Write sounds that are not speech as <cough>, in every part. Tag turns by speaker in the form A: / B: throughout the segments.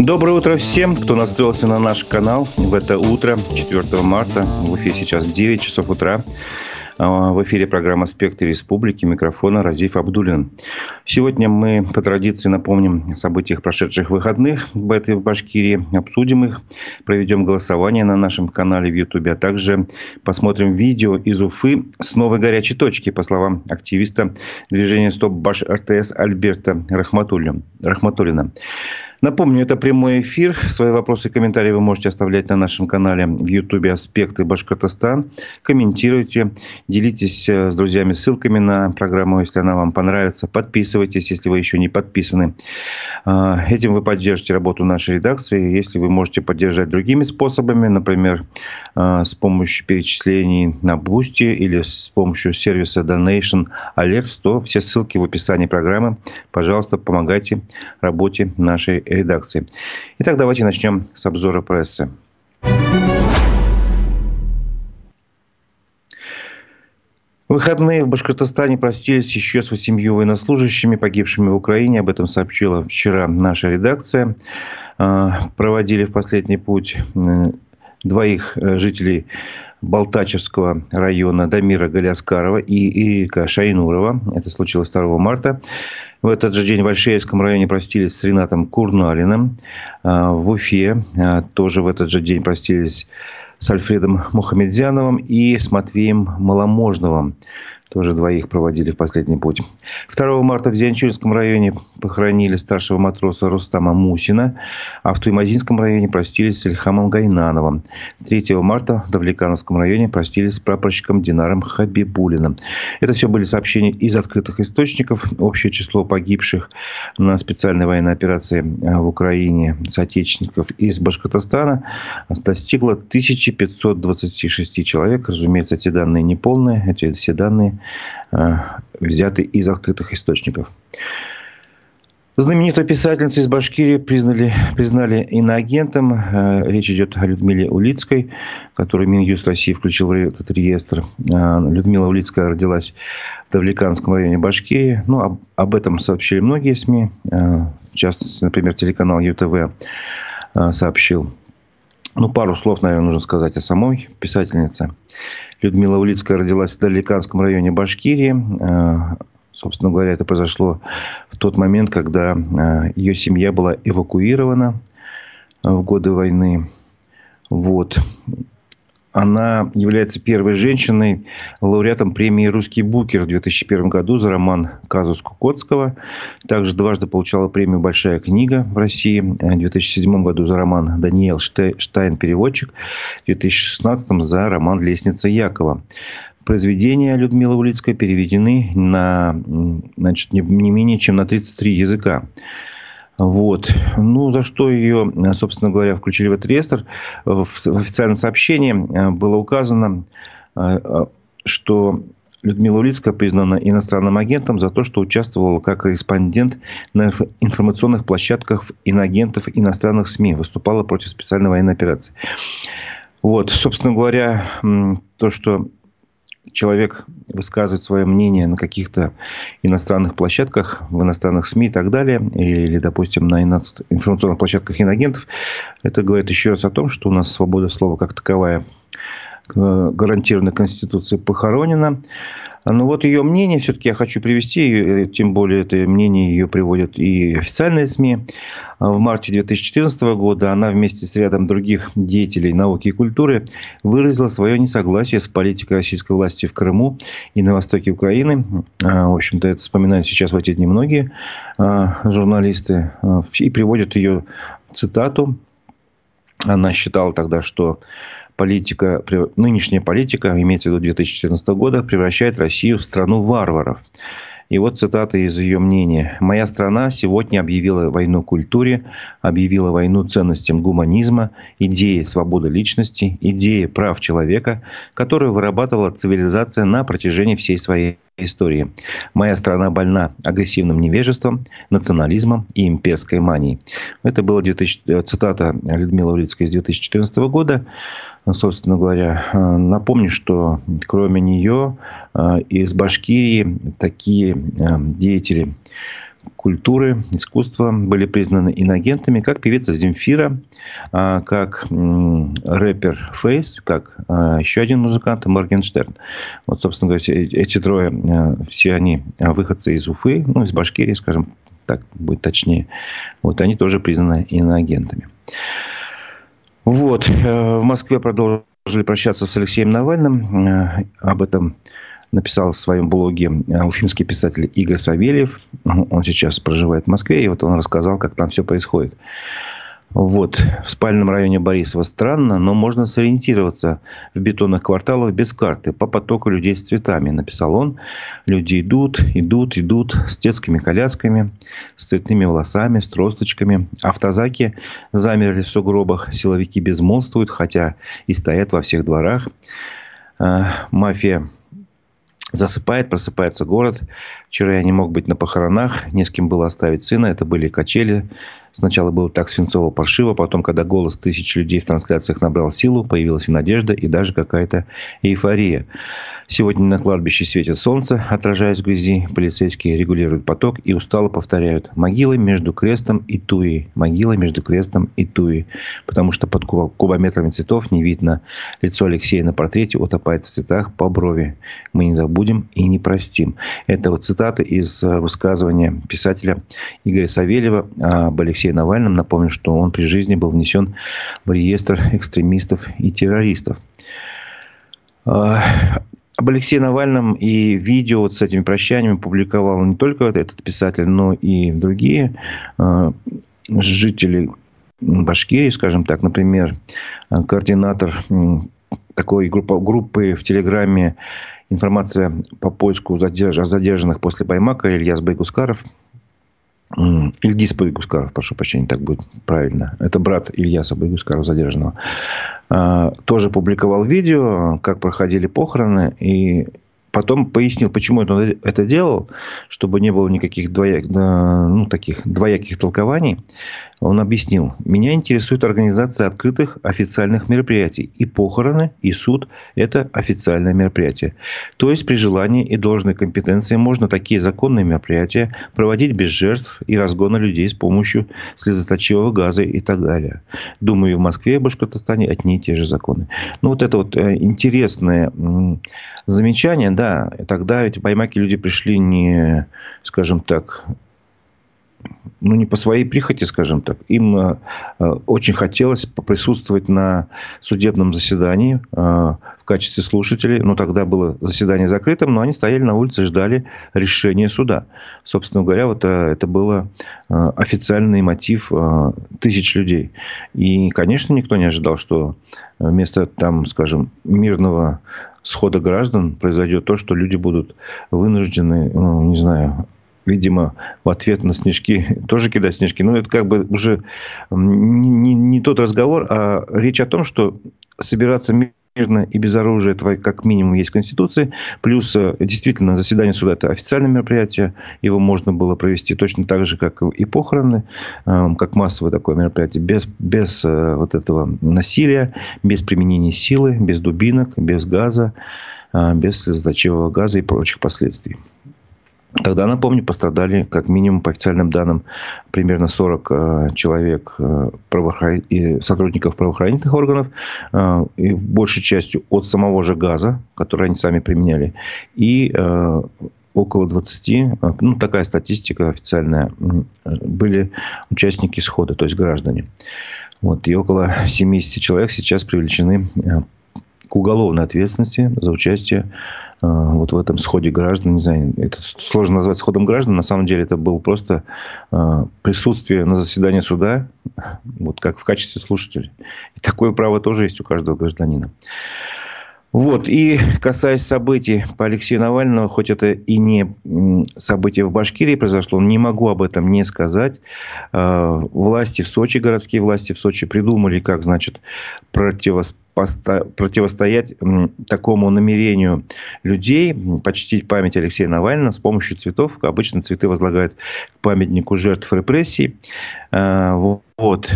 A: Доброе утро всем, кто настроился на наш канал в это утро, 4 марта. В эфире сейчас 9 часов утра. А, в эфире программа «Спектр Республики». Микрофона Разиф Абдулин. Сегодня мы по традиции напомним о событиях прошедших выходных в этой Башкирии. Обсудим их, проведем голосование на нашем канале в Ютубе, а также посмотрим видео из Уфы с новой горячей точки, по словам активиста движения «Стоп Баш РТС» Альберта Рахматуллина. Напомню, это прямой эфир. Свои вопросы и комментарии вы можете оставлять на нашем канале в Ютубе «Аспекты Башкортостан». Комментируйте, делитесь э, с друзьями ссылками на программу, если она вам понравится. Подписывайтесь, если вы еще не подписаны. А, этим вы поддержите работу нашей редакции. Если вы можете поддержать другими способами, например, а, с помощью перечислений на Boosty или с помощью сервиса Donation Alerts, то все ссылки в описании программы. Пожалуйста, помогайте работе нашей редакции. Итак, давайте начнем с обзора прессы. выходные в Башкортостане простились еще с восемью военнослужащими, погибшими в Украине. Об этом сообщила вчера наша редакция. А, проводили в последний путь двоих э, жителей Балтачевского района Дамира Галяскарова и Ирика Шайнурова. Это случилось 2 марта. В этот же день в Альшеевском районе простились с Ренатом Курналиным. А, в Уфе а, тоже в этот же день простились с Альфредом Мухамедзяновым и с Матвеем Маломожновым. Тоже двоих проводили в последний путь. 2 марта в Зианчурском районе похоронили старшего матроса Рустама Мусина, а в Туймазинском районе простились с Ильхамом Гайнановым. 3 марта в Давлекановском районе простились с прапорщиком Динаром Хабибулиным. Это все были сообщения из открытых источников. Общее число погибших на специальной военной операции э, в Украине соотечественников из Башкортостана достигло 1526 человек. Разумеется, эти данные не полные. Эти все данные взяты из открытых источников. Знаменитую писательницу из Башкирии признали, признали иноагентом. Э, речь идет о Людмиле Улицкой, которую Минюст России включил в этот реестр. Э, Людмила Улицкая родилась в Давлеканском районе Башкирии. Ну, об, об этом сообщили многие СМИ. В частности, например, телеканал ЮТВ сообщил. Ну, пару слов, наверное, нужно сказать о самой писательнице. Людмила Улицкая родилась в Далеканском районе Башкирии. Э, собственно говоря, это произошло в тот момент, когда э, ее семья была эвакуирована в годы войны. Вот. Она является первой женщиной, лауреатом премии «Русский букер» в 2001 году за роман «Казус Кукотского». Также дважды получала премию «Большая книга» в России. В 2007 году за роман «Даниэл Штайн. Переводчик». В 2016 за роман «Лестница Якова». Произведения Людмилы Улицкой переведены на значит, не менее чем на 33 языка. Вот. Ну, за что ее, собственно говоря, включили в этот реестр. В официальном сообщении э, было указано, э, э, что Людмила Улицкая признана иностранным агентом за то, что участвовала как корреспондент на информационных площадках инагентов иностранных СМИ, выступала против специальной военной операции. Вот, собственно говоря, то, что человек высказывает свое мнение на каких-то иностранных площадках, в иностранных СМИ и так далее, или, допустим, на информационных площадках инагентов, это говорит еще раз о том, что у нас свобода слова как таковая гарантированная Конституцией похоронена. Ну вот ее мнение, все-таки я хочу привести, э, тем более это мнение ее приводят и официальные СМИ. В марте 2014 года она вместе с рядом других деятелей науки и культуры выразила свое несогласие с политикой российской власти в Крыму и на востоке Украины. А, в общем-то, это вспоминают сейчас в эти дни многие а, журналисты а, и приводят ее цитату. Она считала тогда, что политика, нынешняя политика, имеется в виду 2014 года, превращает Россию в страну варваров. И вот цитата из ее мнения. «Моя страна сегодня объявила войну культуре, объявила войну ценностям гуманизма, идеи свободы личности, идеи прав человека, которую вырабатывала цивилизация на протяжении всей своей истории. Моя страна больна агрессивным невежеством, национализмом и имперской манией». Это была 2000, цитата Людмилы Улицкой из 2014 года собственно говоря. Э, напомню, что кроме нее э, из Башкирии такие э, деятели культуры, искусства были признаны инагентами, как певица Земфира, а, как рэпер Фейс, как а, еще один музыкант Моргенштерн. Вот, собственно говоря, эти трое, а, все они выходцы из Уфы, ну, из Башкирии, скажем так будет точнее. Вот они тоже признаны иноагентами. Вот. Э, в Москве продолжили прощаться с Алексеем Навальным. Э, об этом написал в своем блоге э, уфимский писатель Игорь Савельев. Он сейчас проживает в Москве, и вот он рассказал, как там все происходит. Вот, в спальном районе Борисова странно, но можно сориентироваться в бетонных кварталах без карты по потоку людей с цветами, написал он. Люди идут, идут, идут с детскими колясками, с цветными волосами, с тросточками. Автозаки замерли в сугробах, силовики безмолвствуют, хотя и стоят во всех дворах. А, мафия Засыпает, просыпается город. Вчера я не мог быть на похоронах. Не с кем было оставить сына. Это были качели. Сначала было так свинцово-паршиво. Потом, когда голос тысяч людей в трансляциях набрал силу, появилась и надежда, и даже какая-то эйфория. Сегодня на кладбище светит солнце, отражаясь в грязи. Полицейские регулируют поток и устало повторяют. Могилы между крестом и туей. Могила между крестом и туей. Потому что под кубометрами цветов не видно. Лицо Алексея на портрете утопает в цветах по брови. Мы не забудем и не простим. Это вот цитата из э, высказывания писателя Игоря Савельева об Алексее Навальном. Напомню, что он при жизни был внесен в реестр экстремистов и террористов. А, об Алексее Навальном и видео вот с этими прощаниями публиковал не только этот писатель, но и другие э, жители Башкирии, скажем так, например, координатор такой группы в Телеграме информация по поиску задерж, задержанных после Баймака Ильяс Байгускаров – Ильгиз Байгускаров, прошу прощения, так будет правильно. Это брат Ильяса Байгускарова задержанного. А, тоже публиковал видео, как проходили похороны. И потом пояснил, почему он это делал, чтобы не было никаких двояк, ну, таких двояких толкований. Он объяснил, меня интересует организация открытых официальных мероприятий. И похороны, и суд – это официальное мероприятие. То есть, при желании и должной компетенции можно такие законные мероприятия проводить без жертв и разгона людей с помощью слезоточивого газа и так далее. Думаю, в Москве и Башкортостане одни и те же законы. Ну, вот это вот э, интересное замечание, да, тогда эти баймаки люди пришли не, скажем так, ну, не по своей прихоти, скажем так. Им э, э, очень хотелось присутствовать на судебном заседании э, в качестве слушателей. Но тогда было заседание закрытым, но они стояли на улице и ждали решения суда. Собственно говоря, вот это было официальный мотив тысяч людей. И, конечно, никто не ожидал, что вместо, там, скажем, мирного схода граждан произойдет то, что люди будут вынуждены, ну, не знаю, видимо, в ответ на снежки <laughs> тоже кидать снежки. Но это как бы уже не, не, не тот разговор, а речь о том, что собираться мирно и без оружия, это как минимум есть в Конституции. Плюс, э, действительно, заседание суда – это официальное мероприятие. Его можно было провести точно так же, как и похороны, э, как массовое такое мероприятие, без, без э, вот этого насилия, без применения силы, без дубинок, без газа, без слезоточивого газа и прочих последствий. Тогда, напомню, пострадали, как минимум, по официальным данным, примерно 40 э, человек э, правоохран... сотрудников правоохранительных органов, э, и большей частью от самого же газа, который они сами применяли, и около 20, ну, такая статистика официальная, были участники схода, то есть граждане. Вот, и около 70 человек сейчас привлечены уголовной ответственности за участие э, вот в этом сходе граждан. Не знаю, это сложно назвать сходом граждан. На самом деле это было просто э, присутствие на заседании суда, вот как в качестве слушателей. И такое право тоже есть у каждого гражданина. Вот. И касаясь событий по Алексею Навальному, хоть это и не событие в Башкирии произошло, не могу об этом не сказать. Э, власти в Сочи, городские власти в Сочи придумали, как, значит, противостоять такому намерению людей, почтить память Алексея Навального с помощью цветов. Обычно цветы возлагают к памятнику жертв репрессий. Э, Вот.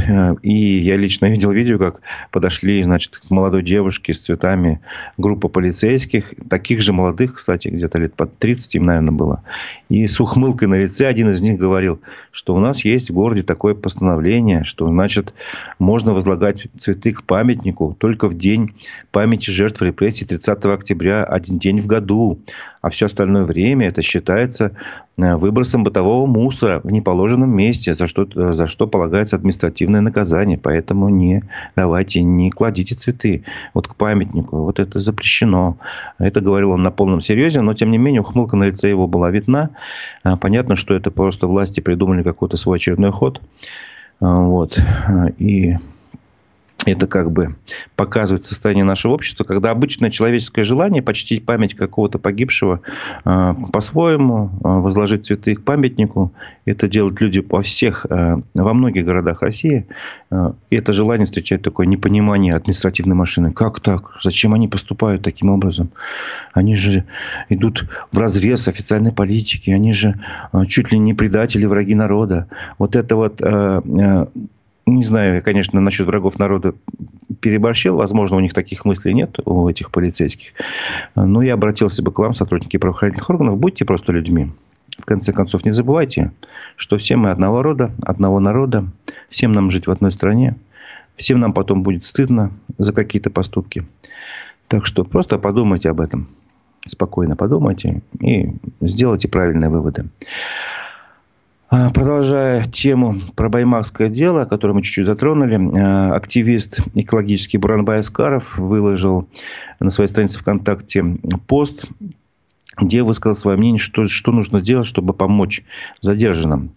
A: И я лично <laughs> видел видео, как подошли, значит, к молодой девушке с цветами группа полицейских, таких же молодых, кстати, где-то лет под 30 им, наверное, было. И с ухмылкой на лице один из них говорил, что у нас есть в городе такое постановление, что, значит, можно возлагать цветы к памятнику только в день памяти жертв репрессий 30 октября, один день в году. А все остальное время это считается э, выбросом бытового мусора в неположенном месте, за что, э, за что полагается административное наказание. Поэтому не давайте, не кладите цветы вот к памятнику. Вот это запрещено. Это говорил он на полном серьезе, но тем не менее ухмылка на лице его была видна. А, понятно, что это просто власти придумали какой-то свой очередной ход. А, вот. И это как бы показывает состояние нашего общества, когда обычное человеческое желание почтить память какого-то погибшего э, по-своему, э, возложить цветы к памятнику, это делают люди во всех, э, во многих городах России. Э, и это желание встречает такое непонимание административной машины. Как так? Зачем они поступают таким образом? Они же идут в разрез официальной политики, они же э, чуть ли не предатели, враги народа. Вот это вот э, не знаю, конечно, насчет врагов народа переборщил. Возможно, у них таких мыслей нет, у этих полицейских. Но я обратился бы к вам, сотрудники правоохранительных органов. Будьте просто людьми. В конце концов, не забывайте, что все мы одного рода, одного народа. Всем нам жить в одной стране. Всем нам потом будет стыдно за какие-то поступки. Так что просто подумайте об этом. Спокойно подумайте и сделайте правильные выводы. А, продолжая тему про баймакское дело, которое мы чуть-чуть затронули, а, активист экологический Буранбай Аскаров выложил на своей странице ВКонтакте пост, где высказал свое мнение, что, что нужно делать, чтобы помочь задержанным.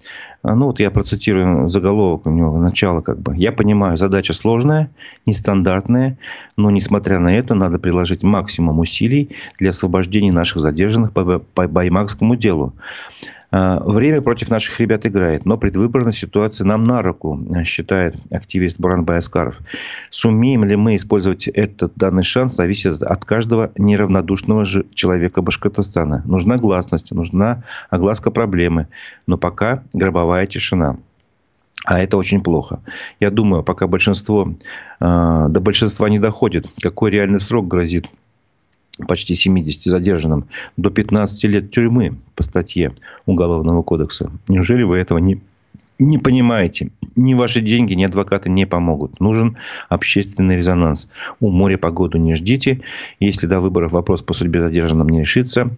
A: А, ну, вот я процитирую заголовок у него, начало как бы. «Я понимаю, задача сложная, нестандартная, но, несмотря на это, надо приложить максимум усилий для освобождения наших задержанных по, по Баймакскому делу. А, время против наших ребят играет, но предвыборная ситуация нам на руку, считает активист Буранбай Аскаров. Сумеем ли мы использовать этот данный шанс, зависит от каждого неравнодушного же человека Башкортостана. Нужна гласность, нужна огласка проблемы, но пока гробовая тишина. А это очень плохо. Я думаю, пока большинство, э, до большинства не доходит, какой реальный срок грозит почти 70 задержанным до 15 лет тюрьмы по статье Уголовного кодекса. Неужели вы этого не, не понимаете? Ни ваши деньги, ни адвокаты не помогут. Нужен общественный резонанс. У моря погоду не ждите. Если до выборов вопрос по судьбе задержанным не решится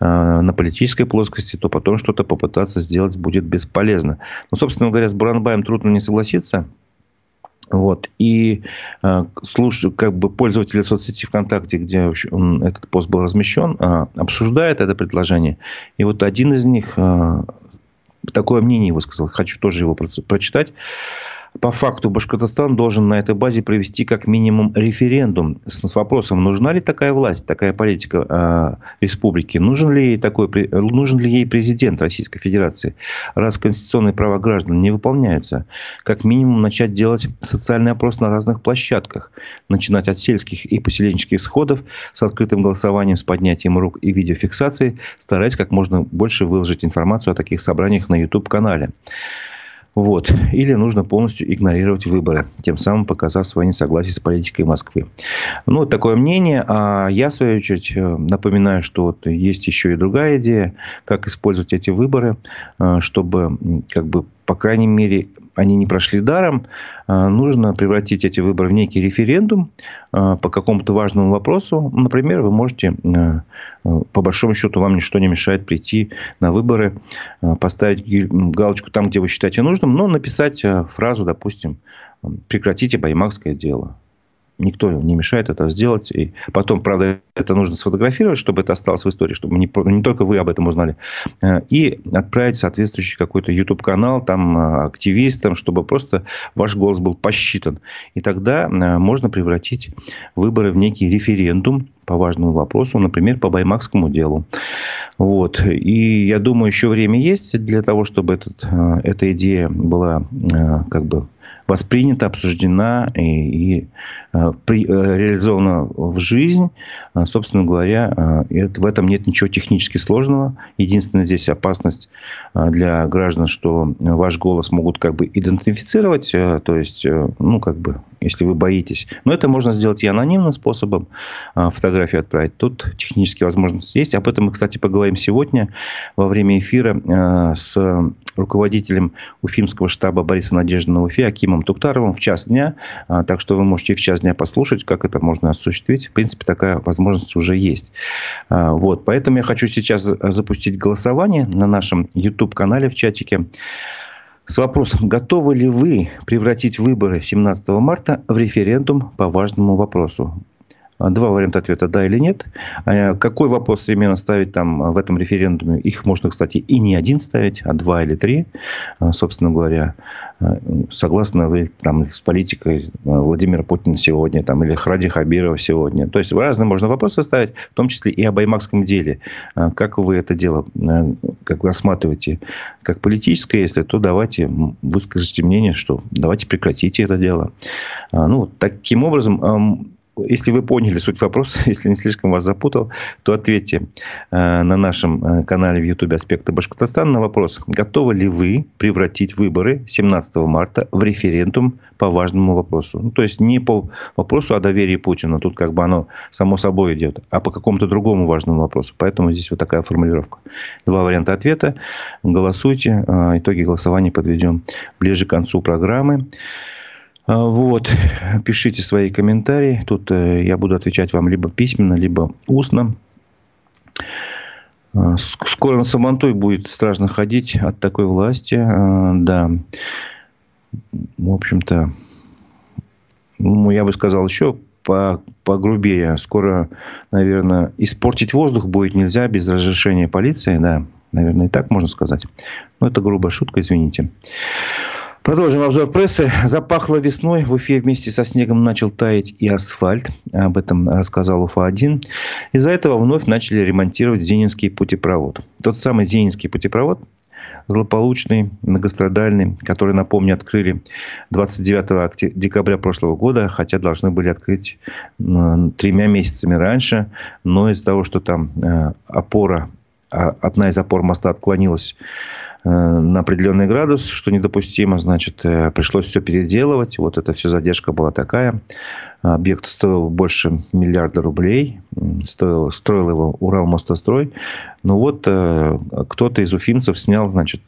A: э, на политической плоскости, то потом что-то попытаться сделать будет бесполезно. Но, собственно говоря, с Буранбаем трудно не согласиться. Вот. И э, слушаю, как бы пользователи соцсети ВКонтакте, где он, этот пост был размещен, э, обсуждают это предложение. И вот один из них э, такое мнение высказал. Хочу тоже его прочитать. По факту Башкортостан должен на этой базе провести как минимум референдум с вопросом, нужна ли такая власть, такая политика э, республики, нужен ли, ей такой, нужен ли ей президент Российской Федерации, раз конституционные права граждан не выполняются. Как минимум начать делать социальный опрос на разных площадках, начинать от сельских и поселенческих сходов с открытым голосованием, с поднятием рук и видеофиксацией, стараясь как можно больше выложить информацию о таких собраниях на YouTube-канале. Вот. Или нужно полностью игнорировать выборы, тем самым показав свое несогласие с политикой Москвы. Ну, такое мнение. А я, в свою очередь, э, напоминаю, что вот есть еще и другая идея, как использовать эти выборы, э, чтобы как бы по крайней мере, они не прошли даром. А, нужно превратить эти выборы в некий референдум а, по какому-то важному вопросу. Например, вы можете, а, по большому счету, вам ничто не мешает прийти на выборы, поставить галочку там, где вы считаете нужным, но написать фразу, допустим, «Прекратите баймакское дело». Никто не мешает это сделать. И потом, правда, это нужно сфотографировать, чтобы это осталось в истории, чтобы не, не только вы об этом узнали. Э, и отправить соответствующий какой-то YouTube-канал там э, активистам, чтобы просто ваш голос был посчитан. И тогда э, можно превратить выборы в некий референдум по важному вопросу, например, по Баймакскому делу. Вот. И я думаю, еще время есть для того, чтобы этот, эта идея была как бы воспринята, обсуждена и, и э, при, э, реализована в жизнь. А, собственно говоря, э, в этом нет ничего технически сложного. Единственная здесь опасность для граждан, что ваш голос могут как бы идентифицировать, то есть, ну, как бы, если вы боитесь. Но это можно сделать и анонимным способом, фотографию отправить. Тут технические возможности есть. Об этом мы, кстати, поговорим сегодня во время эфира с руководителем Уфимского штаба Бориса Надежды на Уфе Акимом Туктаровым в час дня. А, так что вы можете в час дня послушать, как это можно осуществить. В принципе, такая возможность уже есть. А, вот. Поэтому я хочу сейчас запустить голосование на нашем YouTube-канале в чатике с вопросом, готовы ли вы превратить выборы 17 марта в референдум по важному вопросу. А, два варианта ответа – да или нет. А, какой вопрос именно ставить там а, в этом референдуме? Их можно, кстати, и не один ставить, а два или три, собственно говоря. Согласно вы там, с политикой Владимира Путина сегодня там, или Хради Хабирова сегодня. То есть, разные можно вопросы ставить, в том числе и об аймакском деле. Как вы это дело как вы рассматриваете как политическое, если то давайте выскажите мнение, что давайте прекратите это дело. Ну, таким образом, если вы поняли суть вопроса, <laughs> если не слишком вас запутал, то ответьте э, на нашем э, канале в YouTube «Аспекты Башкортостана» на вопрос, готовы ли вы превратить выборы 17 марта в референдум по важному вопросу. Ну, то есть, не по вопросу о доверии Путина, тут как бы оно само собой идет, а по какому-то другому важному вопросу. Поэтому здесь вот такая формулировка. Два варианта ответа. Голосуйте. Э, итоги голосования подведем ближе к концу программы. А, вот, <laughs> пишите свои комментарии. Тут э, я буду отвечать вам либо письменно, либо устно. А, скоро на Сабантуй будет страшно ходить от такой власти. А, да. В общем-то, ну, я бы сказал еще по, погрубее. Скоро, наверное, испортить воздух будет нельзя без разрешения полиции. Да, наверное, и так можно сказать. Но это грубая шутка, извините. Продолжим обзор прессы. Запахло весной. В Уфе вместе со снегом начал таять и асфальт. Об этом рассказал Уфа-1. Из-за этого вновь начали ремонтировать Зенинский путепровод. Тот самый Зенинский путепровод, злополучный, многострадальный, который, напомню, открыли 29 декабря прошлого года, хотя должны были открыть тремя месяцами раньше. Но из-за того, что там э, опора, а, одна из опор моста отклонилась Э, на определенный градус, что недопустимо, значит, э, пришлось все переделывать. Вот это все задержка была такая. Объект стоил больше миллиарда рублей. Стоил, строил его Уралмостострой. Ну вот э, кто-то из уфимцев снял, значит,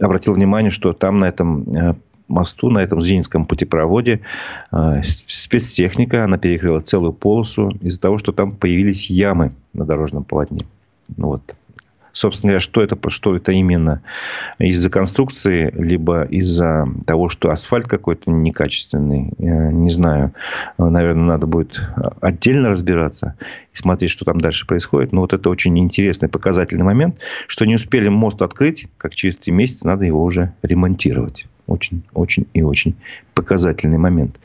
A: обратил внимание, что там на этом мосту, на этом Зининском путепроводе спецтехника, она перекрыла целую полосу из-за того, что там появились ямы на дорожном полотне. Ну вот собственно говоря, что это, что это именно из-за конструкции, либо из-за того, что асфальт какой-то некачественный, не знаю. Наверное, надо будет отдельно разбираться и смотреть, что там дальше происходит. Но вот это очень интересный показательный момент, что не успели мост открыть, как через три месяца надо его уже ремонтировать. Очень, очень и очень показательный момент.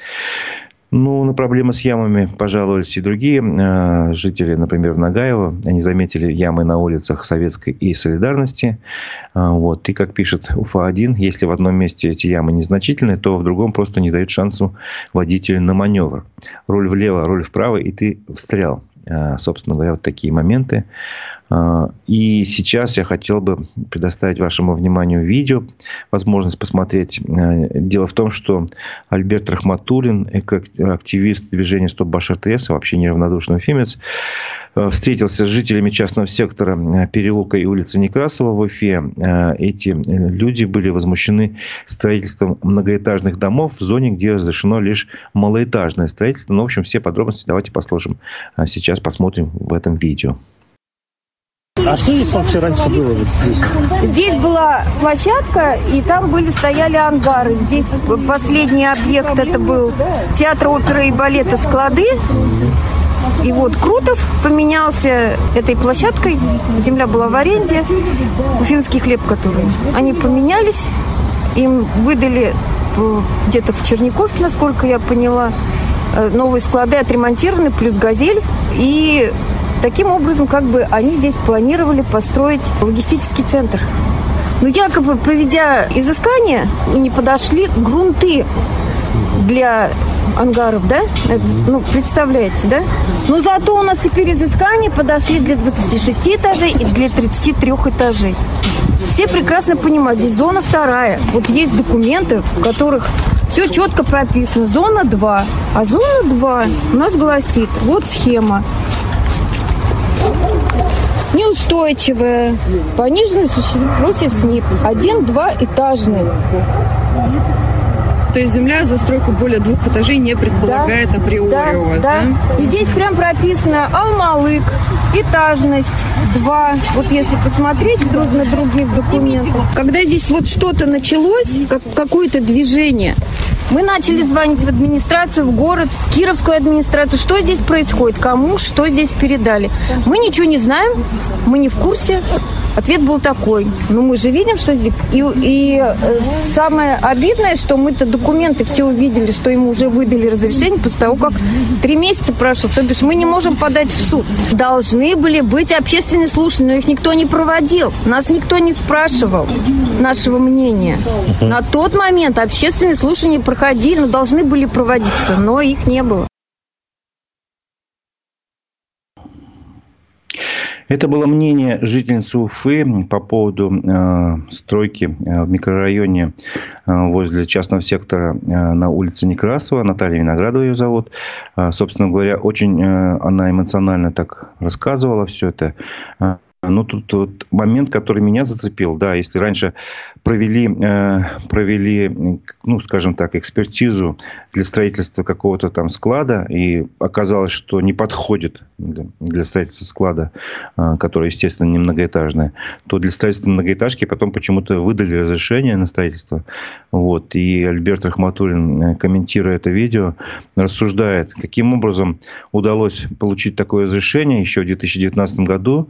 A: Ну, на проблемы с ямами пожаловались и другие э, жители, например, в Нагаево. Они заметили ямы на улицах Советской и Солидарности. Э, вот. И, как пишет УФА-1, если в одном месте эти ямы незначительные, то в другом просто не дают шансу водителю на маневр. Руль влево, руль вправо, и ты встрял. Э, собственно говоря, вот такие моменты. Э, и сейчас я хотел бы предоставить вашему вниманию видео, возможность посмотреть. Э, дело в том, что Альберт Рахматуллин, активист движения «Стоп Баш РТС», вообще неравнодушный уфимец, встретился с жителями частного сектора переулка и улицы Некрасова в Уфе. Эти люди были возмущены строительством многоэтажных домов в зоне, где разрешено лишь малоэтажное строительство. Ну, в общем, все подробности давайте послушаем сейчас сейчас посмотрим в этом видео.
B: А что здесь вообще раньше было вот здесь?
C: Здесь была площадка, и там были стояли ангары. Здесь последний объект это был театр оперы и балета «Склады». И вот Крутов поменялся этой площадкой. Земля была в аренде. Уфимский хлеб, который. Они поменялись. Им выдали э, где-то в Черниковке, насколько я поняла, новые склады отремонтированы, плюс газель. И таким образом, как бы они здесь планировали построить логистический центр. Но якобы, проведя изыскание, не подошли грунты для ангаров, да? Это, ну, представляете, да? Но зато у нас теперь изыскания подошли для 26 этажей и для 33 этажей. Все прекрасно понимают, здесь зона вторая. Вот есть документы, в которых все четко прописано. Зона 2. А зона 2 у нас гласит, вот схема. Неустойчивая. Пониженный против СНИП. Один-два этажный.
D: То есть земля застройку более двух этажей не предполагает
C: да,
D: априори
C: да,
D: у вас,
C: да? да? Здесь прям прописано алмалык, этажность 2. Вот если посмотреть друг на других документах. Когда здесь вот что-то началось, как, какое-то движение, мы начали звонить в администрацию, в город, в Кировскую администрацию. Что здесь происходит? Кому что здесь передали? Мы ничего не знаем, мы не в курсе. Ответ был такой. Ну, мы же видим, что здесь... И, и э, самое обидное, что мы-то документы все увидели, что ему уже выдали разрешение после того, как три месяца прошло. То бишь мы не можем подать в суд. Должны были быть общественные слушания, но их никто не проводил. Нас никто не спрашивал нашего мнения. На тот момент общественные слушания проходили, но должны были проводиться, но их не было.
A: Это было мнение жительницы Уфы по поводу э, стройки э, в микрорайоне э, возле частного сектора э, на улице Некрасова. Наталья Виноградова ее зовут. Э, собственно говоря, очень э, она эмоционально так рассказывала все это. Э, ну, тут вот момент, который меня зацепил, да, если раньше провели, э, провели, ну, скажем так, экспертизу для строительства какого-то там склада, и оказалось, что не подходит для строительства склада, э, который, естественно, не многоэтажный, то для строительства многоэтажки потом почему-то выдали разрешение на строительство. Вот. И Альберт Рахматуллин, э, комментируя это видео, рассуждает, каким образом удалось получить такое разрешение еще в 2019 году.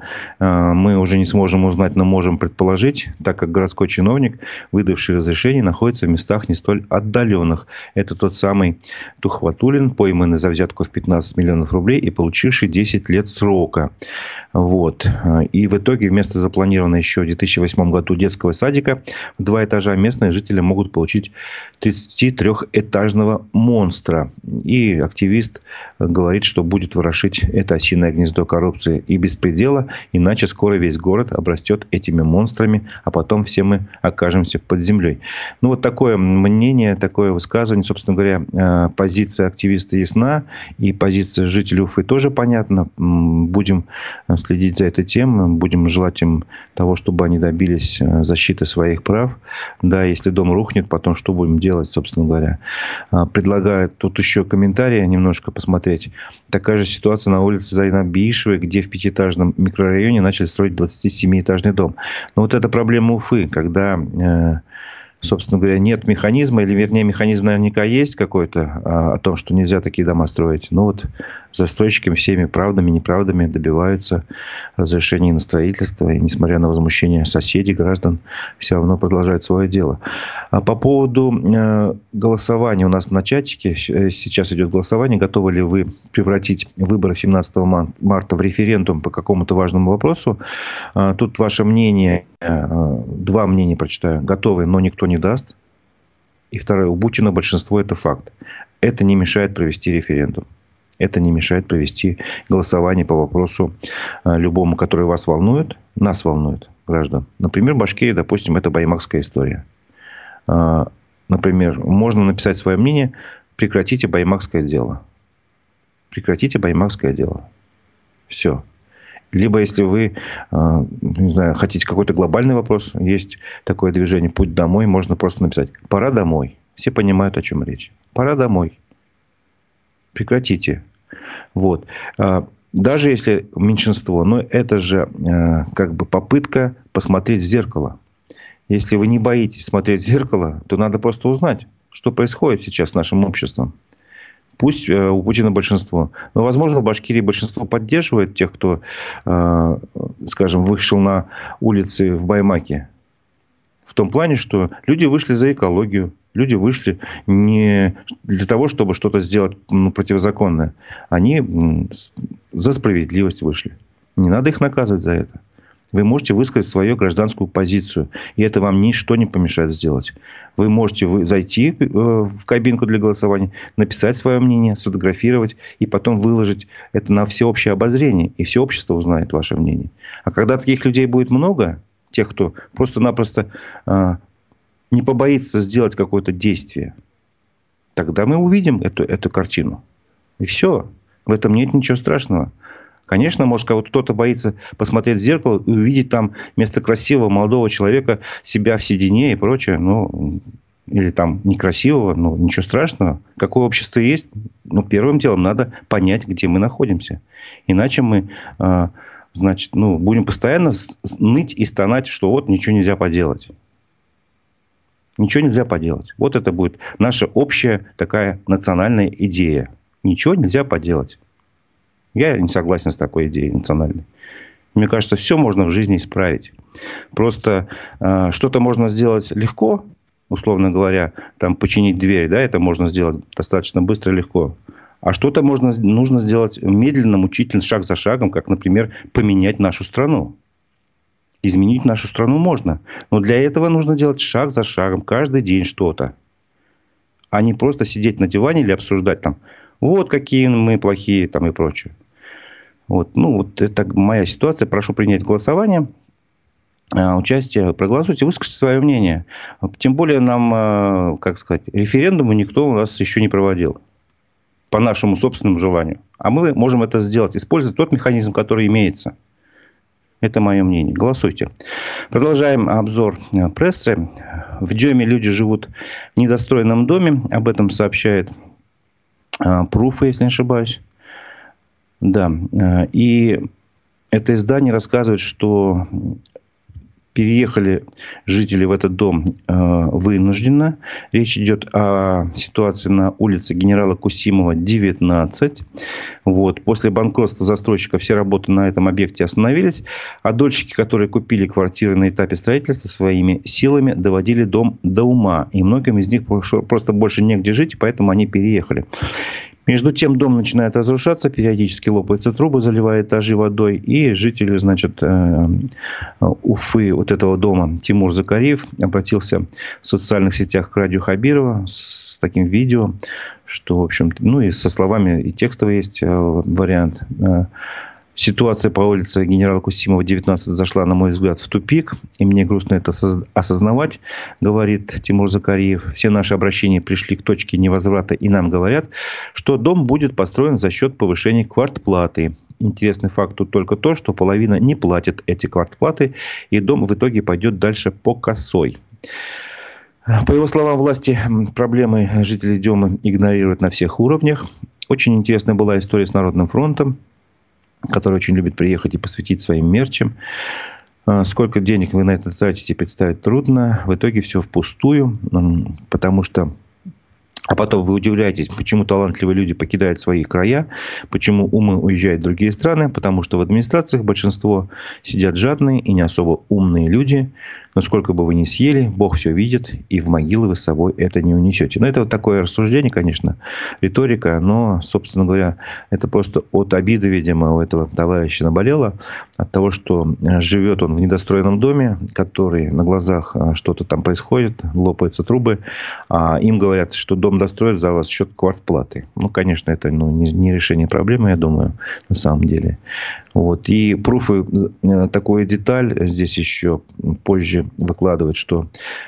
A: Мы уже не сможем узнать, но можем предположить, так как городской чиновник выдавший разрешение, находится в местах не столь отдаленных. Это тот самый Тухватулин, пойманный за взятку в 15 миллионов рублей и получивший 10 лет срока. Вот. И в итоге вместо запланированного еще в 2008 году детского садика в два этажа местные жители могут получить 33-этажного монстра. И активист говорит, что будет ворошить это осиное гнездо коррупции и беспредела, иначе скоро весь город обрастет этими монстрами, а потом все мы окажемся под землей. Ну, вот такое мнение, такое высказывание. Собственно говоря, э, позиция активиста ясна, и позиция жителей Уфы тоже понятна. Будем следить за этой темой, будем желать им того, чтобы они добились э, защиты своих прав. Да, если дом рухнет, потом что будем делать, собственно говоря. Предлагаю тут еще комментарии немножко посмотреть. Такая же ситуация на улице Зайна Биишевой, где в пятиэтажном микрорайоне начали строить 27-этажный дом. Но вот это проблема Уфы, когда Э, собственно говоря, нет механизма, или вернее механизм наверняка есть какой-то а, о том, что нельзя такие дома строить. Но вот застройщики всеми правдами, неправдами добиваются разрешения на строительство. И несмотря на возмущение соседей, граждан, все равно продолжают свое дело. А по поводу э, голосования у нас на чатике э, сейчас идет голосование. Готовы ли вы превратить выборы 17 марта в референдум по какому-то важному вопросу? А, тут ваше мнение Э, два мнения прочитаю. Готовы, но никто не даст. И второе, у Путина большинство это факт. Это не мешает провести референдум. Это не мешает провести голосование по вопросу э, любому, который вас волнует, нас волнует, граждан. Например, Башкирия, допустим, это баймакская история. Э, например, можно написать свое мнение, прекратите баймакское дело. Прекратите баймакское дело. Все. Либо, если вы, а, не знаю, хотите какой-то глобальный вопрос, есть такое движение «Путь домой», можно просто написать «Пора домой». Все понимают, о чем речь. «Пора домой». Прекратите. Вот. А, даже если меньшинство, но это же а, как бы попытка посмотреть в зеркало. Если вы не боитесь смотреть в зеркало, то надо просто узнать, что происходит сейчас с нашим обществом. Пусть э, у Путина большинство. Но, возможно, в Башкирии большинство поддерживает тех, кто, э, скажем, вышел на улицы в Баймаке. В том плане, что люди вышли за экологию, Люди вышли не для того, чтобы что-то сделать ну, противозаконное. Они за справедливость вышли. Не надо их наказывать за это. Вы можете высказать свою гражданскую позицию. И это вам ничто не помешает сделать. Вы можете зайти э, в кабинку для голосования, написать свое мнение, сфотографировать и потом выложить это на всеобщее обозрение. И все общество узнает ваше мнение. А когда таких людей будет много, тех, кто просто-напросто э, не побоится сделать какое-то действие, тогда мы увидим эту, эту картину. И все. В этом нет ничего страшного. Конечно, может, кто-то боится посмотреть в зеркало и увидеть там вместо красивого молодого человека себя в седине и прочее. Ну, или там некрасивого, ну, ничего страшного. Какое общество есть? Ну, первым делом надо понять, где мы находимся. Иначе мы, э, значит, ну, будем постоянно ныть и стонать, что вот ничего нельзя поделать. Ничего нельзя поделать. Вот это будет наша общая такая национальная идея. Ничего нельзя поделать. Я не согласен с такой идеей национальной. Мне кажется, все можно в жизни исправить. Просто э, что-то можно сделать легко, условно говоря, там починить дверь, да, это можно сделать достаточно быстро и легко. А что-то можно, нужно сделать медленно, мучительно, шаг за шагом, как, например, поменять нашу страну. Изменить нашу страну можно. Но для этого нужно делать шаг за шагом, каждый день что-то. А не просто сидеть на диване или обсуждать там, вот какие мы плохие там и прочее. Вот, ну, вот это моя ситуация. Прошу принять голосование а, участие, проголосуйте, выскажите свое мнение. Тем более нам, а, как сказать, референдумы никто у нас еще не проводил. По нашему собственному желанию. А мы можем это сделать, используя тот механизм, который имеется. Это мое мнение. Голосуйте. Продолжаем обзор а, прессы. В Деме люди живут в недостроенном доме. Об этом сообщает Пруфы, если не ошибаюсь. Да. Э, и это издание рассказывает, что переехали жители в этот дом э, вынужденно. Речь идет о ситуации на улице генерала Кусимова, 19. Вот. После банкротства застройщика все работы на этом объекте остановились. А дольщики, которые купили квартиры на этапе строительства, своими силами доводили дом до ума. И многим из них просто больше негде жить, поэтому они переехали. Между тем дом начинает разрушаться, периодически лопаются трубы, заливая этажи водой. И жители, значит, э, Уфы, вот этого дома, Тимур Закариев, обратился в социальных сетях к радио Хабирова с таким видео, что, в общем, ну и со словами, и текстовый есть э, вариант э, Ситуация по улице генерала Кусимова, 19, зашла, на мой взгляд, в тупик. И мне грустно это осознавать, говорит Тимур Закариев. Все наши обращения пришли к точке невозврата. И нам говорят, что дом будет построен за счет повышения квартплаты. Интересный факт тут только то, что половина не платит эти квартплаты. И дом в итоге пойдет дальше по косой. По его словам, власти проблемы жителей Демы игнорируют на всех уровнях. Очень интересная была история с Народным фронтом который очень любит приехать и посвятить своим мерчам. А, сколько денег вы на это тратите, представить трудно. В итоге все впустую, потому что а потом вы удивляетесь, почему талантливые люди покидают свои края, почему умы уезжают в другие страны, потому что в администрациях большинство сидят жадные и не особо умные люди. Но сколько бы вы ни съели, Бог все видит, и в могилы вы с собой это не унесете. Но это вот такое рассуждение, конечно, риторика, но, собственно говоря, это просто от обиды, видимо, у этого товарища наболело, от того, что э, живет он в недостроенном доме, который на глазах э, что-то там происходит, лопаются трубы, а им говорят, что дом достроят за вас счет квартплаты. Ну, конечно, это ну, не, не решение проблемы, я думаю, на самом деле. Вот. И пруфы, э, такую деталь здесь еще позже выкладывает, что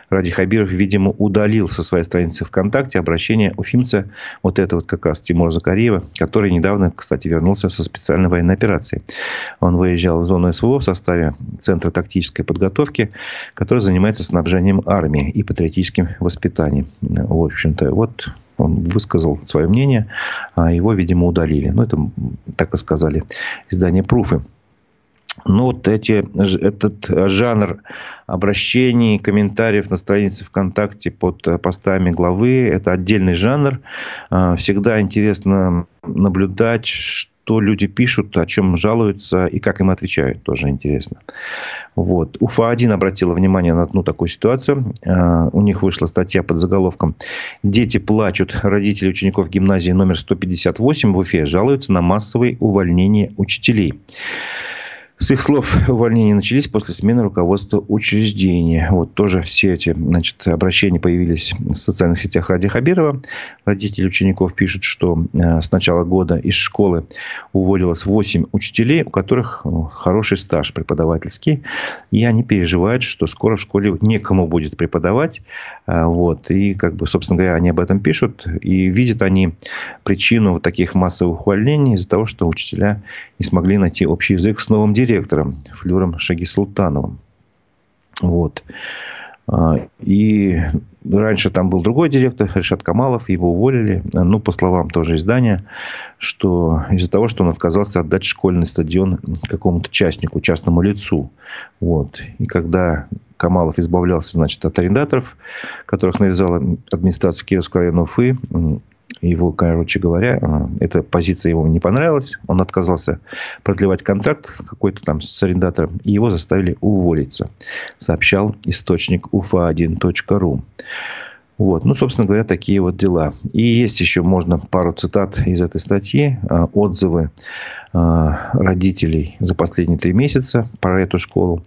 A: Ради Хабиров, видимо, удалил со своей страницы ВКонтакте обращение уфимца, вот это вот как раз Тимура Закариева, который недавно, кстати, вернулся со специальной военной операции. Он выезжал в зону СВО в составе Центра тактической подготовки, который занимается снабжением армии и патриотическим воспитанием. В общем-то, вот он высказал свое мнение, а его, видимо, удалили. Ну, это так и сказали издание «Пруфы». Ну, вот эти, этот жанр обращений, комментариев на странице ВКонтакте под постами главы – это отдельный жанр. А, всегда интересно наблюдать, что люди пишут, о чем жалуются и как им отвечают, тоже интересно. Вот. УФА-1 обратила внимание на одну такую ситуацию. А, у них вышла статья под заголовком «Дети плачут. Родители учеников гимназии номер 158 в Уфе жалуются на массовые увольнения учителей». С их слов, увольнения начались после смены руководства учреждения. Вот тоже все эти значит, обращения появились в социальных сетях Ради Хабирова. Родители учеников пишут, что э, с начала года из школы уволилось 8 учителей, у которых ну, хороший стаж преподавательский. И они переживают, что скоро в школе некому будет преподавать. Э, вот. И, как бы, собственно говоря, они об этом пишут. И видят они причину таких массовых увольнений из-за того, что учителя не смогли найти общий язык с новым директором директором Флюром Шагисултановым. Вот. А, и раньше там был другой директор, Решат Камалов, его уволили. Ну, по словам тоже издания, что из-за того, что он отказался отдать школьный стадион какому-то частнику, частному лицу. Вот. И когда Камалов избавлялся, значит, от арендаторов, которых навязала администрация Киевского района Уфы, его, короче говоря, э, эта позиция ему не понравилась. Он отказался продлевать контракт какой-то там с арендатором. И его заставили уволиться. Сообщал источник ufa1.ru. Вот. Ну, собственно говоря, такие вот дела. И есть еще, можно пару цитат из этой статьи. А, отзывы а, родителей за последние три месяца про эту школу.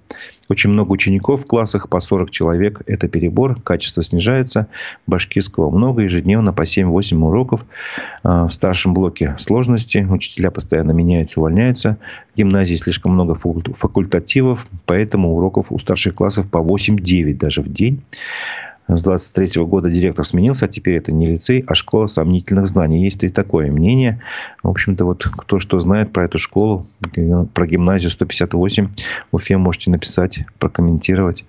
A: Очень много учеников в классах, по 40 человек. Это перебор, качество снижается. Башкирского много, ежедневно по 7-8 уроков. А, в старшем блоке сложности. Учителя постоянно меняются, увольняются. В гимназии слишком много факультативов, поэтому уроков у старших классов по 8-9 даже в день. С 23 года директор сменился, а теперь это не лицей, а школа сомнительных знаний. Есть и такое мнение. В общем-то, вот кто что знает про эту школу, про гимназию 158, в Уфе можете написать, прокомментировать.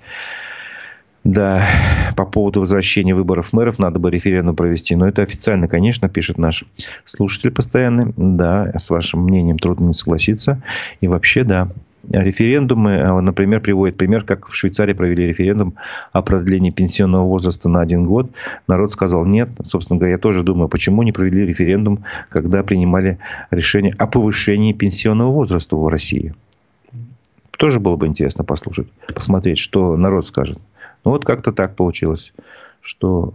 A: Да, по поводу возвращения выборов мэров надо бы референдум провести. Но это официально, конечно, пишет наш слушатель постоянный. Да, с вашим мнением трудно не согласиться. И вообще, да, референдумы, э, например, приводит пример, как в Швейцарии провели референдум о продлении пенсионного возраста на один год. Народ сказал нет. Собственно говоря, я тоже думаю, почему не провели референдум, когда принимали решение о повышении пенсионного возраста в России. Тоже было бы интересно послушать, посмотреть, что народ скажет. Ну, вот как-то так получилось, что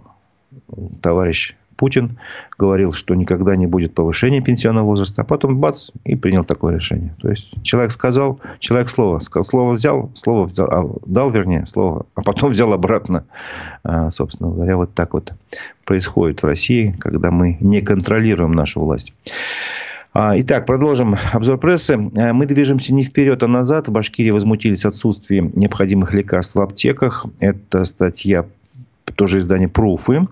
A: товарищ Путин говорил, что никогда не будет повышения пенсионного возраста, а потом бац, и принял такое решение. То есть, человек сказал, человек слово, слово взял, слово взял, а, дал, вернее, слово, а потом <laughs> взял обратно. А, собственно говоря, вот так вот происходит в России, когда мы не контролируем нашу власть. А, итак, продолжим обзор прессы. Мы движемся не вперед, а назад. В Башкирии возмутились отсутствием необходимых лекарств в аптеках. Это статья тоже издание «Пруфы».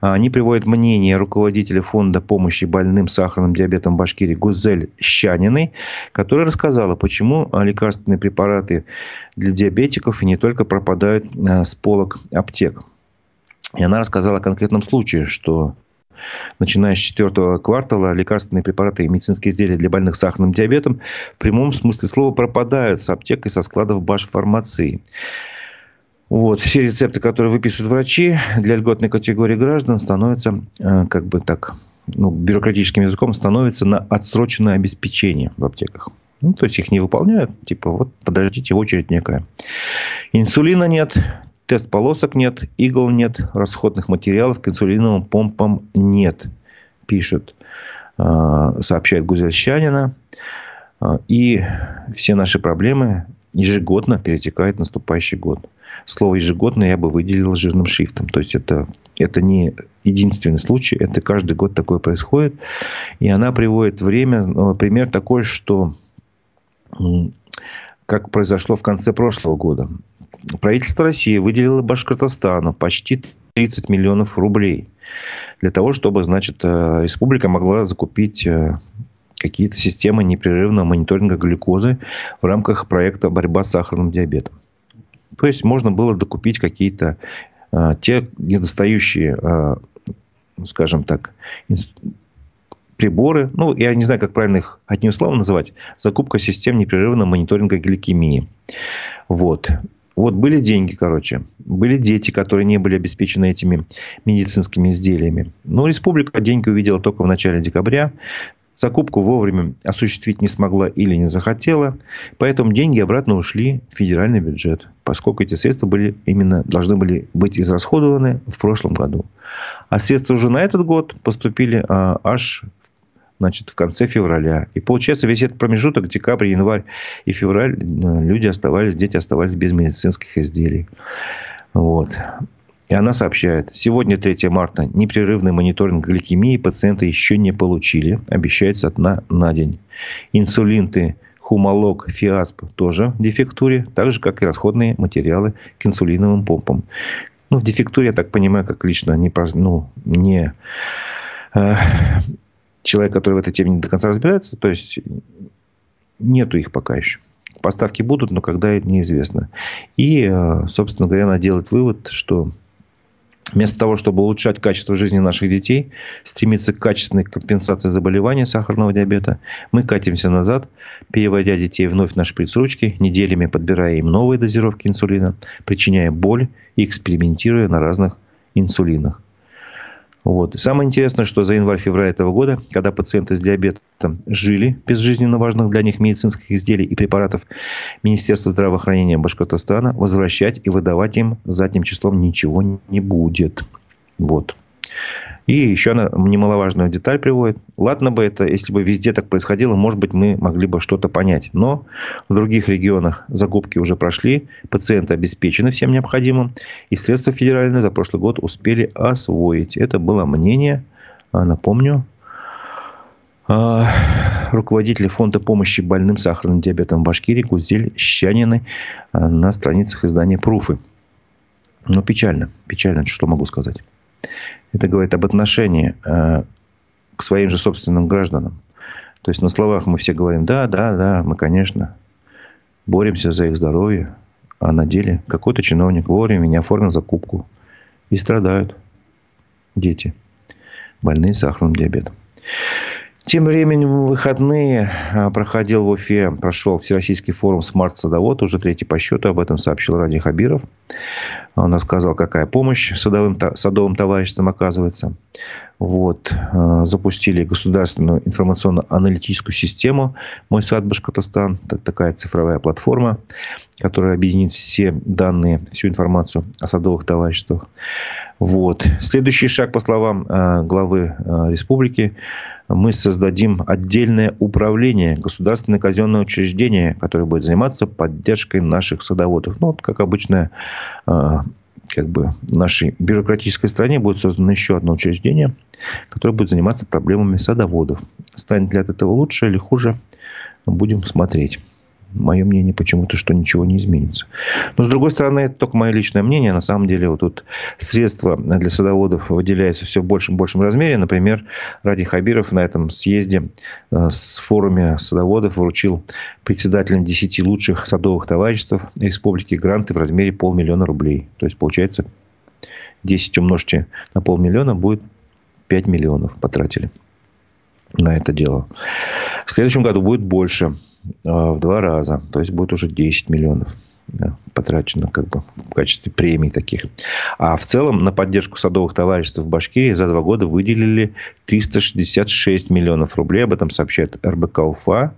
A: Они приводят мнение руководителя фонда помощи больным сахарным диабетом Башкирии Гузель Щаниной, которая рассказала, почему лекарственные препараты для диабетиков и не только пропадают а, с полок аптек. И она рассказала о конкретном случае, что начиная с четвертого квартала лекарственные препараты и медицинские изделия для больных сахарным диабетом в прямом смысле слова пропадают с аптек и со складов башфармации. Вот. Все рецепты, которые выписывают врачи для льготной категории граждан, становятся, э, как бы так, ну, бюрократическим языком, становятся на отсроченное обеспечение в аптеках. Ну, то есть их не выполняют, типа, вот подождите, очередь некая. Инсулина нет, тест полосок нет, игл нет, расходных материалов к инсулиновым помпам нет, пишет, э, сообщает Гузель Щанина. Э, и все наши проблемы ежегодно перетекают в наступающий год слово ежегодно я бы выделил жирным шрифтом. То есть это, это не единственный случай, это каждый год такое происходит. И она приводит время, ну, пример такой, что как произошло в конце прошлого года. Правительство России выделило Башкортостану почти 30 миллионов рублей для того, чтобы, значит, э, республика могла закупить э, какие-то системы непрерывного мониторинга глюкозы в рамках проекта «Борьба с сахарным диабетом». То есть можно было докупить какие-то а, те недостающие, а, скажем так, приборы, ну, я не знаю, как правильно их одним словом называть, закупка систем непрерывного мониторинга гликемии. Вот. Вот были деньги, короче. Были дети, которые не были обеспечены этими медицинскими изделиями. Но республика деньги увидела только в начале декабря. Закупку вовремя осуществить не смогла или не захотела, поэтому деньги обратно ушли в федеральный бюджет, поскольку эти средства были именно, должны были быть израсходованы в прошлом году. А средства уже на этот год поступили а, аж значит, в конце февраля. И получается, весь этот промежуток, декабрь, январь и февраль, э, люди оставались, дети оставались без медицинских изделий. Вот. И она сообщает, сегодня 3 марта, непрерывный мониторинг гликемии пациенты еще не получили, обещается от на, на день. Инсулинты, хумолог, фиасп тоже в дефектуре, так же, как и расходные материалы к инсулиновым помпам. Ну, в дефектуре, я так понимаю, как лично не, ну, не э, человек, который в этой теме не до конца разбирается, то есть нету их пока еще. Поставки будут, но когда неизвестно. И, э, собственно говоря, она делает вывод, что Вместо того, чтобы улучшать качество жизни наших детей, стремиться к качественной компенсации заболевания сахарного диабета, мы катимся назад, переводя детей вновь на шприц-ручки, неделями подбирая им новые дозировки инсулина, причиняя боль и экспериментируя на разных инсулинах. Вот. Самое интересное, что за январь-февраль этого года, когда пациенты с диабетом жили без жизненно важных для них медицинских изделий и препаратов, Министерство здравоохранения Башкортостана возвращать и выдавать им задним числом ничего не будет. Вот. И еще она немаловажную деталь приводит. Ладно бы это, если бы везде так происходило, может быть, мы могли бы что-то понять. Но в других регионах закупки уже прошли, пациенты обеспечены всем необходимым, и средства федеральные за прошлый год успели освоить. Это было мнение, а, напомню, а, руководителя фонда помощи больным сахарным диабетом в Башкирии Гузель Щанины а, на страницах издания «Пруфы». Ну, печально. Печально, что могу сказать. Это говорит об отношении э, к своим же собственным гражданам. То есть на словах мы все говорим, да, да, да, мы, конечно, боремся за их здоровье, а на деле какой-то чиновник вовремя не оформил закупку. И страдают дети, больные сахарным диабетом. Тем временем в выходные а, проходил в Уфе, прошел Всероссийский форум «Смарт-садовод», уже третий по счету, об этом сообщил Ради Хабиров. Он рассказал, какая помощь садовым, садовым товариществам оказывается. Вот. А, запустили государственную информационно-аналитическую систему «Мой сад Башкортостан». Это такая цифровая платформа, которая объединит все данные, всю информацию о садовых товариществах. Вот. Следующий шаг, по словам а, главы республики, мы создадим отдельное управление, государственное казенное учреждение, которое будет заниматься поддержкой наших садоводов. Ну, вот, как обычно, а, как бы нашей бюрократической стране будет создано еще одно учреждение, которое будет заниматься проблемами садоводов. Станет ли от этого лучше или хуже, будем смотреть мое мнение почему-то, что ничего не изменится. Но, с другой стороны, это только мое личное мнение. На самом деле, вот тут средства для садоводов выделяются все в большем и большем размере. Например, Ради Хабиров на этом съезде э, с форуме садоводов вручил председателям 10 лучших садовых товариществ республики гранты в размере полмиллиона рублей. То есть, получается, 10 умножьте на полмиллиона будет 5 миллионов потратили на это дело. В следующем году будет больше. А, в два раза. То есть будет уже 10 миллионов потрачено как бы в качестве премий таких. А в целом на поддержку садовых товариществ в Башкирии за два года выделили 366 миллионов рублей. Об этом сообщает РБК УФА.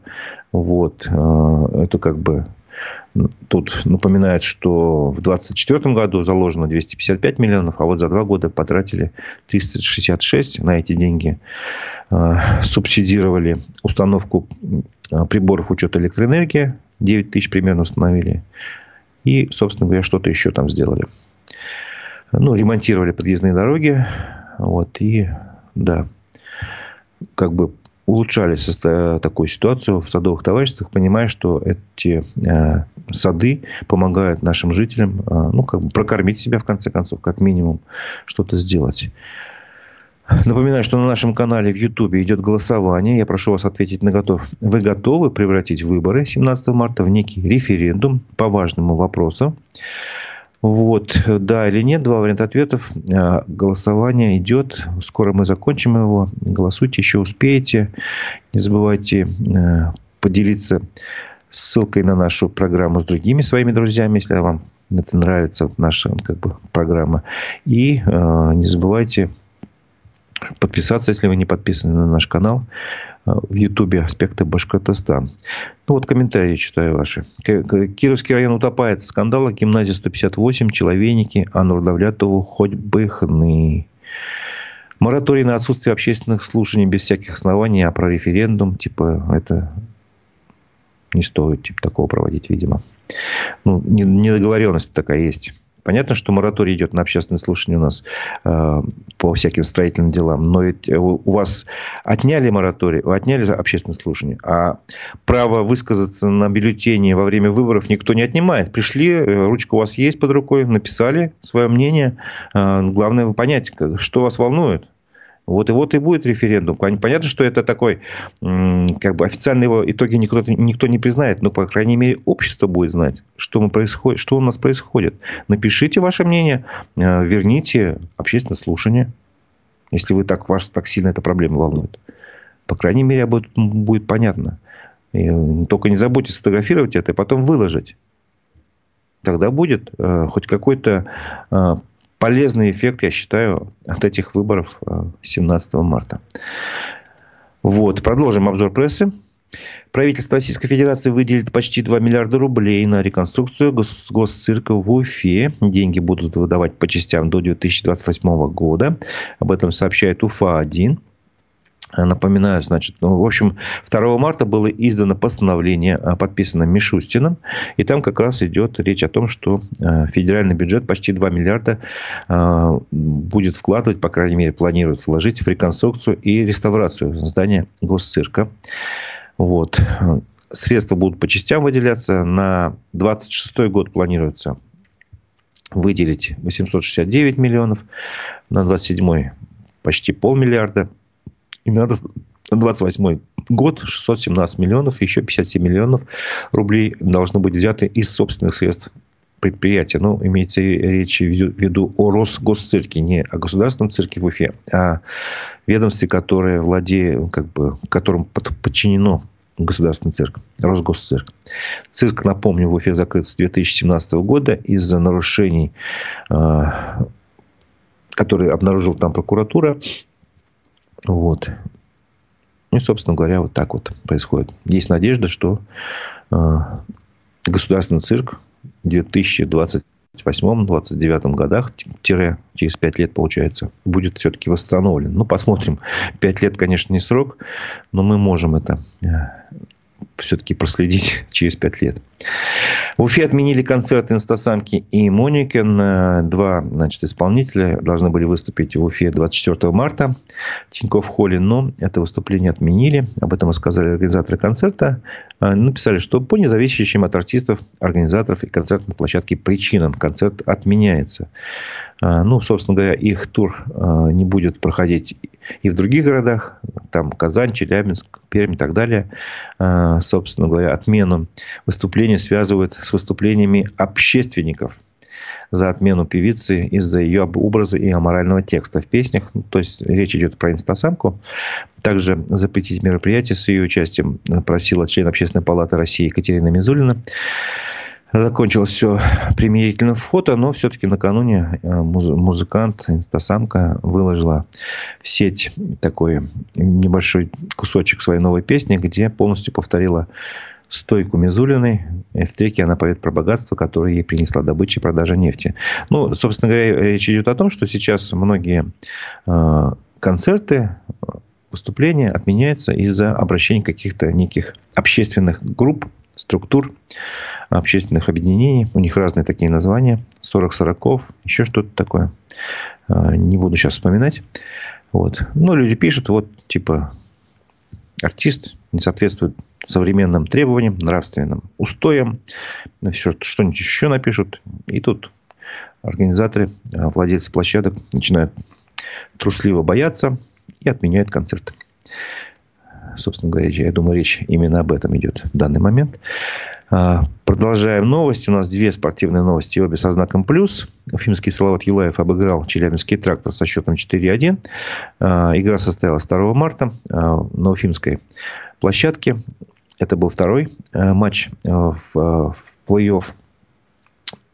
A: Вот. А, это как бы Тут напоминает, что в 2024 году заложено 255 миллионов, а вот за два года потратили 366 на эти деньги. А, субсидировали установку а, приборов учета электроэнергии. 9 тысяч примерно установили. И, собственно говоря, что-то еще там сделали. Ну, ремонтировали подъездные дороги. Вот, и, да, как бы улучшали такую ситуацию в садовых товариществах, понимая, что эти э, сады помогают нашим жителям э, ну, как бы прокормить себя, в конце концов, как минимум, что-то сделать. Напоминаю, что на нашем канале в Ютубе идет голосование. Я прошу вас ответить на готов. Вы готовы превратить выборы 17 марта в некий референдум по важному вопросу? Вот, да или нет, два варианта ответов. А, голосование идет. Скоро мы закончим его. Голосуйте, еще успеете. Не забывайте э, поделиться ссылкой на нашу программу с другими своими друзьями, если вам это нравится, наша как бы, программа. И э, не забывайте подписаться, если вы не подписаны на наш канал э, в Ютубе «Аспекты Башкортостан». Ну, вот комментарии читаю ваши. Кировский район утопает в скандалах. Гимназия 158, Человейники, а Нурдавлятову хоть бы хны. Мораторий на отсутствие общественных слушаний без всяких оснований, а про референдум, типа, это не стоит типа, такого проводить, видимо. Ну, недоговоренность такая есть. Понятно, что мораторий идет на общественное слушание у нас э, по всяким строительным делам, но ведь у вас отняли мораторий, отняли общественное слушание, а право высказаться на бюллетене во время выборов никто не отнимает. Пришли, э, ручка у вас есть под рукой, написали свое мнение. Э, главное понять, что вас волнует. Вот и вот и будет референдум. Понятно, что это такой, как бы официально его итоги никто, никто не признает, но, по крайней мере, общество будет знать, что, мы происходит, что у нас происходит. Напишите ваше мнение, э, верните общественное слушание, если вы так, вас так сильно эта проблема волнует. По крайней мере, будет, будет понятно. И только не забудьте сфотографировать это и потом выложить. Тогда будет э, хоть какой-то э, полезный эффект, я считаю, от этих выборов 17 э, марта. Вот. Продолжим обзор прессы. Правительство Российской Федерации выделит почти 2 миллиарда рублей на реконструкцию гос- госцирка в Уфе. Деньги будут выдавать по частям до 2028 года. Об этом сообщает УФА-1. Напоминаю, значит, ну, в общем, 2 марта было издано постановление, а, подписано Мишустиным, и там как раз идет речь о том, что а, федеральный бюджет почти 2 миллиарда а, будет вкладывать, по крайней мере, планирует вложить в реконструкцию и реставрацию здания госцирка. Вот. Средства будут по частям выделяться. На 26 год планируется выделить 869 миллионов, на 27 почти полмиллиарда – и на 28 год 617 миллионов, еще 57 миллионов рублей должно быть взяты из собственных средств предприятия. Ну, имеется речь в виду о Росгосцирке, не о государственном цирке в Уфе, а ведомстве, которое владеет, как бы, которому подчинено государственный цирк, Росгосцирк. Цирк, напомню, в Уфе закрыт с 2017 года из-за нарушений, а, которые обнаружила там прокуратура. Вот. Ну собственно говоря, вот так вот происходит. Есть надежда, что э, государственный цирк в 2028-2029 годах, тире через 5 лет, получается, будет все-таки восстановлен. Ну, посмотрим. 5 лет, конечно, не срок, но мы можем это э, все-таки проследить <laughs> через 5 лет. В Уфе отменили концерт Инстасамки и Моникин. Два значит, исполнителя должны были выступить в Уфе 24 марта в Тинькофф холле, но это выступление отменили. Об этом рассказали организаторы концерта. А, написали, что по независящим от артистов, организаторов и концертной площадки причинам концерт отменяется. А, ну, собственно говоря, их тур не будет проходить и в других городах. Там Казань, Челябинск, Пермь и так далее. А, собственно говоря, отмену выступления связывают с выступлениями общественников за отмену певицы из-за ее образа и аморального текста в песнях. Ну, то есть, речь идет про инстасамку. Также запретить мероприятие с ее участием просила член Общественной палаты России Екатерина Мизулина. Закончилось все примирительно фото, но все-таки накануне э, музыкант, инстасамка выложила в сеть такой небольшой кусочек своей новой песни, где полностью повторила стойку Мизулиной. В треке она поет про богатство, которое ей принесла добыча и продажа нефти. Ну, собственно говоря, речь идет о том, что сейчас многие э, концерты, выступления отменяются из-за обращения каких-то неких общественных групп, структур, общественных объединений. У них разные такие названия. 40 сороков, еще что-то такое. А, не буду сейчас вспоминать. Вот. Но люди пишут, вот, типа, артист не соответствует современным требованиям, нравственным устоям. Все, что-нибудь еще напишут. И тут организаторы, а, владельцы площадок начинают трусливо бояться и отменяют концерт. Собственно говоря, я думаю, речь именно об этом идет в данный момент. А, продолжаем новости. У нас две спортивные новости, обе со знаком плюс. Уфимский Салават Юлаев обыграл Челябинский трактор со счетом 4-1. А, игра состоялась 2 марта на Уфимской площадке. Это был второй матч в, в плей-офф.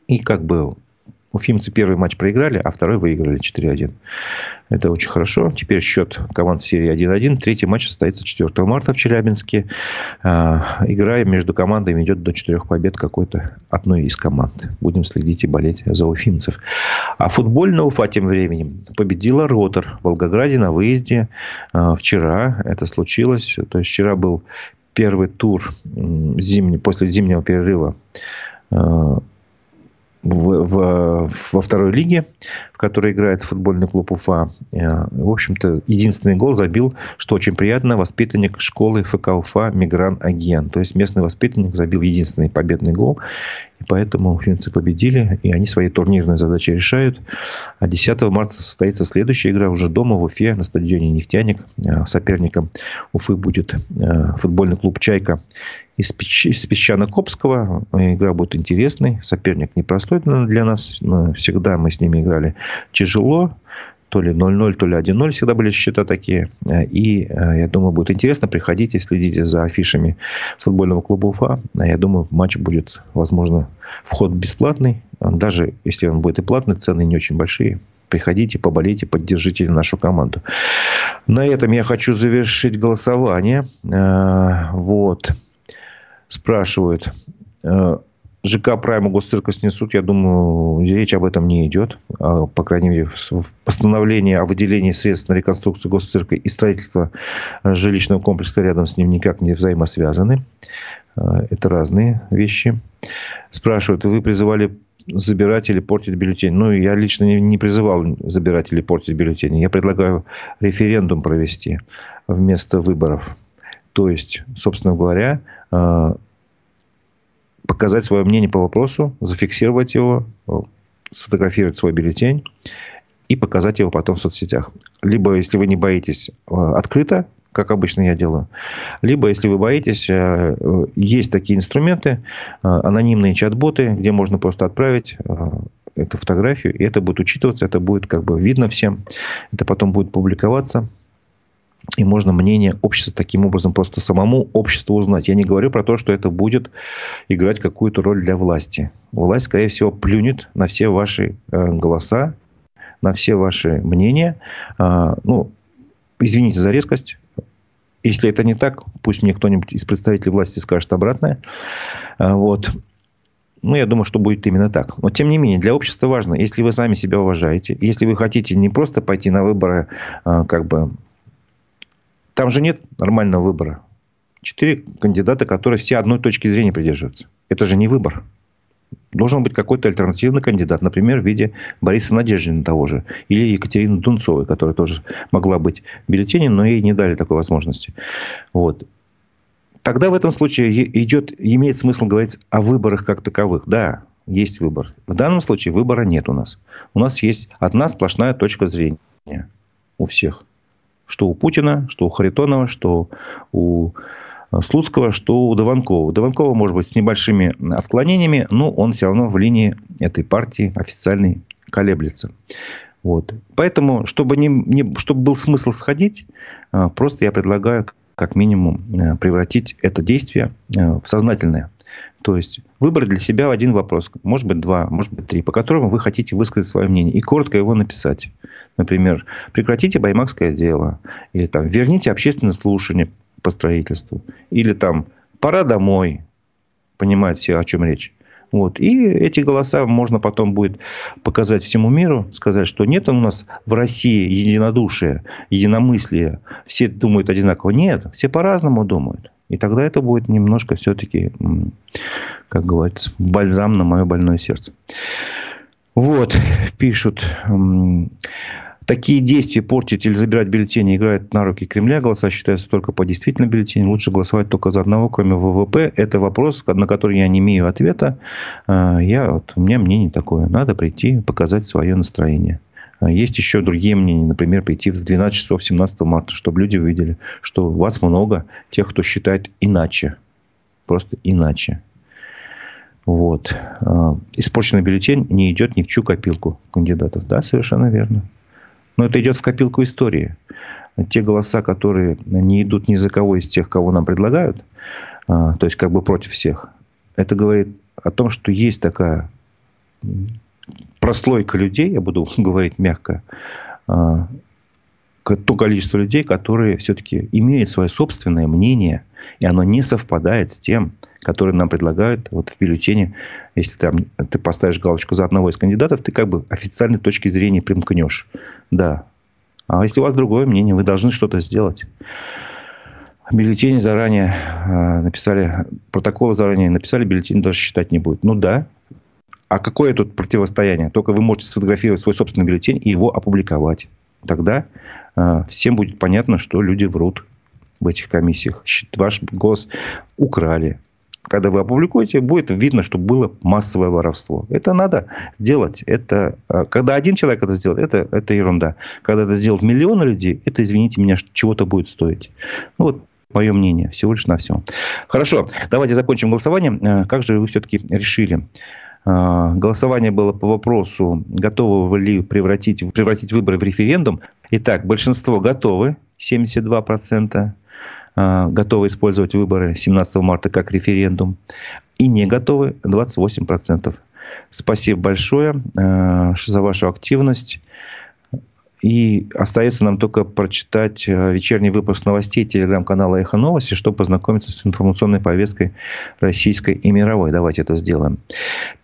A: И как бы Уфимцы первый матч проиграли, а второй выиграли 4-1. Это очень хорошо. Теперь счет команд в серии 1-1. Третий матч состоится 4 марта в Челябинске. А, игра между командами идет до четырех побед какой-то одной из команд. Будем следить и болеть за уфимцев. А футбольная Уфа тем временем победила Ротор в Волгограде на выезде а, вчера. Это случилось. То есть вчера был первый тур зимний, после зимнего перерыва а, в, в, во второй лиге, в которой играет футбольный клуб Уфа. Э, в общем-то, единственный гол забил, что очень приятно, воспитанник школы ФК Уфа Мигран Аген. То есть, местный воспитанник забил единственный победный гол. И поэтому уфимцы победили, и они свои турнирные задачи решают. А 10 марта состоится следующая игра уже дома в Уфе на стадионе «Нефтяник». Э, соперником Уфы будет э, футбольный клуб «Чайка» из, из Песчано-Копского. Игра будет интересной. Соперник непростой для нас. Всегда мы с ними играли тяжело. То ли 0-0, то ли 1-0 всегда были счета такие. И я думаю, будет интересно. Приходите, следите за афишами футбольного клуба Уфа. Я думаю, матч будет, возможно, вход бесплатный. Даже если он будет и платный, цены не очень большие приходите, поболейте, поддержите нашу команду. На этом я хочу завершить голосование. Вот спрашивают. Э, ЖК Прайма госцирка снесут, я думаю, речь об этом не идет. А, по крайней мере, в постановлении о выделении средств на реконструкцию госцирка и строительство жилищного комплекса рядом с ним никак не взаимосвязаны. Э, это разные вещи. Спрашивают, вы призывали забирать или портить бюллетень. Ну, я лично не призывал забирать или портить бюллетень. Я предлагаю референдум провести вместо выборов. То есть, собственно говоря, э, показать свое мнение по вопросу, зафиксировать его, э, сфотографировать свой бюллетень и показать его потом в соцсетях. Либо, если вы не боитесь, э, открыто, как обычно я делаю. Либо, если вы боитесь, есть такие инструменты, анонимные чат-боты, где можно просто отправить эту фотографию, и это будет учитываться, это будет как бы видно всем, это потом будет публиковаться и можно мнение общества таким образом просто самому обществу узнать. Я не говорю про то, что это будет играть какую-то роль для власти. Власть, скорее всего, плюнет на все ваши э, голоса, на все ваши мнения. А, ну, извините за резкость. Если это не так, пусть мне кто-нибудь из представителей власти скажет обратное. А, вот. Ну, я думаю, что будет именно так. Но, тем не менее, для общества важно, если вы сами себя уважаете, если вы хотите не просто пойти на выборы, а, как бы там же нет нормального выбора. Четыре кандидата, которые все одной точки зрения придерживаются. Это же не выбор. Должен быть какой-то альтернативный кандидат, например, в виде Бориса Надеждина того же, или Екатерины Дунцовой, которая тоже могла быть в бюллетене, но ей не дали такой возможности. Вот. Тогда в этом случае идет, имеет смысл говорить о выборах как таковых. Да, есть выбор. В данном случае выбора нет у нас. У нас есть одна сплошная точка зрения у всех. Что у Путина, что у Харитонова, что у э, Слуцкого, что у Дованкова. У Дованкова, может быть, с небольшими отклонениями, но он все равно в линии этой партии официальной колеблется. Вот. Поэтому, чтобы, не, не, чтобы был смысл сходить, э, просто я предлагаю как минимум э, превратить это действие в сознательное. То есть выбрать для себя один вопрос, может быть два, может быть три, по которому вы хотите высказать свое мнение и коротко его написать. Например, прекратите баймакское дело, или там верните общественное слушание по строительству, или там пора домой, понимаете, о чем речь. Вот. И эти голоса можно потом будет показать всему миру, сказать, что нет у нас в России единодушия, единомыслия. Все думают одинаково. Нет, все по-разному думают. И тогда это будет немножко все-таки, как говорится, бальзам на мое больное сердце. Вот, пишут. Такие действия портить или забирать бюллетени играют на руки Кремля. Голоса считаются только по действительным бюллетеням. Лучше голосовать только за одного, кроме ВВП. Это вопрос, на который я не имею ответа. А, я, вот, у меня мнение такое. Надо прийти, показать свое настроение. А есть еще другие мнения. Например, прийти в 12 часов 17 марта, чтобы люди увидели, что вас много тех, кто считает иначе. Просто иначе. Вот. А, испорченный бюллетень не идет ни в чью копилку кандидатов. Да, совершенно верно. Но это идет в копилку истории. Те голоса, которые не идут ни за кого из тех, кого нам предлагают, а, то есть как бы против всех, это говорит о том, что есть такая прослойка людей, я буду <laughs> говорить мягко, а, то количество людей, которые все-таки имеют свое собственное мнение, и оно не совпадает с тем, которое нам предлагают вот в бюллетене. Если там, ты поставишь галочку за одного из кандидатов, ты как бы официальной точки зрения примкнешь. Да. А если у вас другое мнение, вы должны что-то сделать. Бюллетени заранее э, написали, протоколы заранее написали, бюллетень даже считать не будет. Ну да. А какое тут противостояние? Только вы можете сфотографировать свой собственный бюллетень и его опубликовать. Тогда э, всем будет понятно, что люди врут в этих комиссиях. Ваш голос украли. Когда вы опубликуете, будет видно, что было массовое воровство. Это надо сделать. Это, когда один человек это сделает, это, это ерунда. Когда это сделают миллионы людей, это, извините меня, чего-то будет стоить. Ну, вот Мое мнение. Всего лишь на все. Хорошо. Давайте закончим голосование. Э, как же вы все-таки решили? Э, голосование было по вопросу, готовы вы ли превратить, превратить выборы в референдум. Итак, большинство готовы, 72%. Э, готовы использовать выборы 17 марта как референдум. И не готовы 28%. Спасибо большое за вашу активность. И остается нам только прочитать э, вечерний выпуск новостей телеграм-канала «Эхо новости», чтобы познакомиться с информационной повесткой российской и мировой. Давайте это сделаем.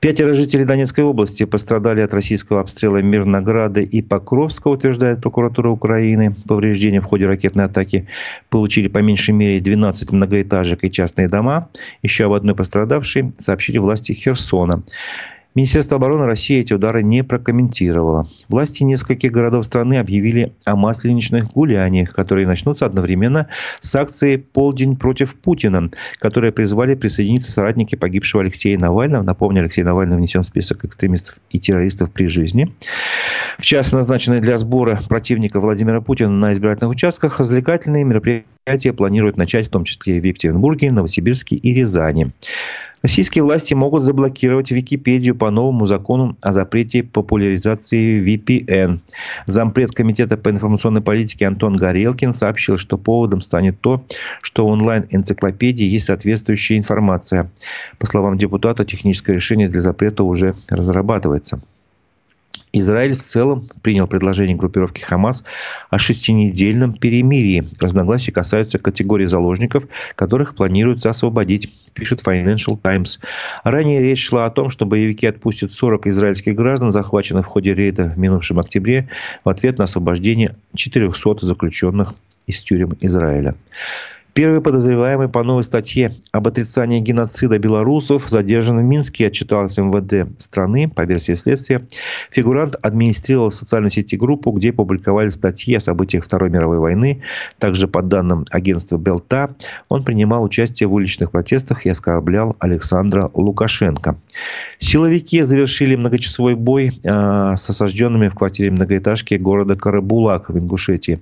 A: Пятеро жителей Донецкой области пострадали от российского обстрела Мирнограда и Покровска, утверждает прокуратура Украины. Повреждения в ходе ракетной атаки получили по меньшей мере 12 многоэтажек и частные дома. Еще об одной пострадавшей сообщили власти Херсона. Министерство обороны России эти удары не прокомментировало. Власти нескольких городов страны объявили о масленичных гуляниях, которые начнутся одновременно с акцией «Полдень против Путина», которые призвали присоединиться соратники погибшего Алексея Навального. Напомню, Алексей Навальный внесен в список экстремистов и террористов при жизни. В час, назначенный для сбора противника Владимира Путина на избирательных участках, развлекательные мероприятия планируют начать в том числе в Екатеринбурге, Новосибирске и Рязани. Российские власти могут заблокировать Википедию по новому закону о запрете популяризации VPN. Зампред Комитета по информационной политике Антон Горелкин сообщил, что поводом станет то, что в онлайн-энциклопедии есть соответствующая информация. По словам депутата, техническое решение для запрета уже разрабатывается. Израиль в целом принял предложение группировки Хамас о шестинедельном перемирии. Разногласия касаются категории заложников, которых планируется освободить, пишет Financial Times. Ранее речь шла о том, что боевики отпустят 40 израильских граждан, захваченных в ходе рейда в минувшем октябре, в ответ на освобождение 400 заключенных из тюрем Израиля. Первый подозреваемый по новой статье об отрицании геноцида белорусов задержан в Минске, отчитался МВД страны. По версии следствия, фигурант администрировал в социальной сети группу, где публиковали статьи о событиях Второй мировой войны. Также, по данным агентства Белта, он принимал участие в уличных протестах и оскорблял Александра Лукашенко. Силовики завершили многочасовой бой э, с осажденными в квартире многоэтажки города Карабулак в Ингушетии.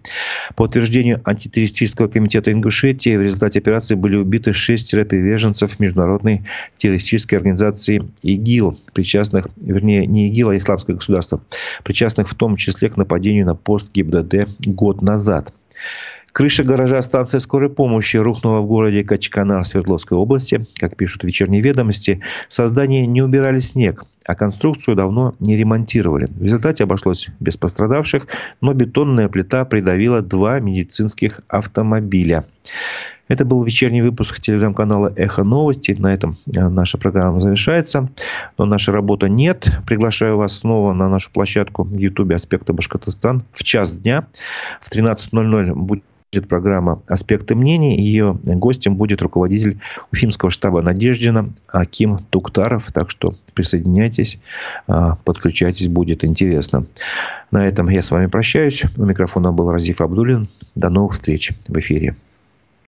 A: По утверждению антитеррористического комитета Ингушетии, Якутии в результате операции были убиты шестеро приверженцев международной террористической организации ИГИЛ, причастных, вернее, не ИГИЛ, а Исламское государство, причастных в том числе к нападению на пост ГИБДД год назад. Крыша гаража станции скорой помощи рухнула в городе Качканар Свердловской области. Как пишут вечерние ведомости, создание не убирали снег, а конструкцию давно не ремонтировали. В результате обошлось без пострадавших, но бетонная плита придавила два медицинских автомобиля. Это был вечерний выпуск телеграм-канала «Эхо новости». На этом э, наша программа завершается. Но нашей работы нет. Приглашаю вас снова на нашу площадку в Ютубе «Аспекты Башкортостан» в час дня. В 13.00 будет будет программа «Аспекты мнений». Ее гостем будет руководитель Уфимского штаба «Надеждина» Аким Туктаров. Так что присоединяйтесь, а, подключайтесь, будет интересно. На этом я с вами прощаюсь. У микрофона был Разиф Абдулин. До новых встреч в эфире.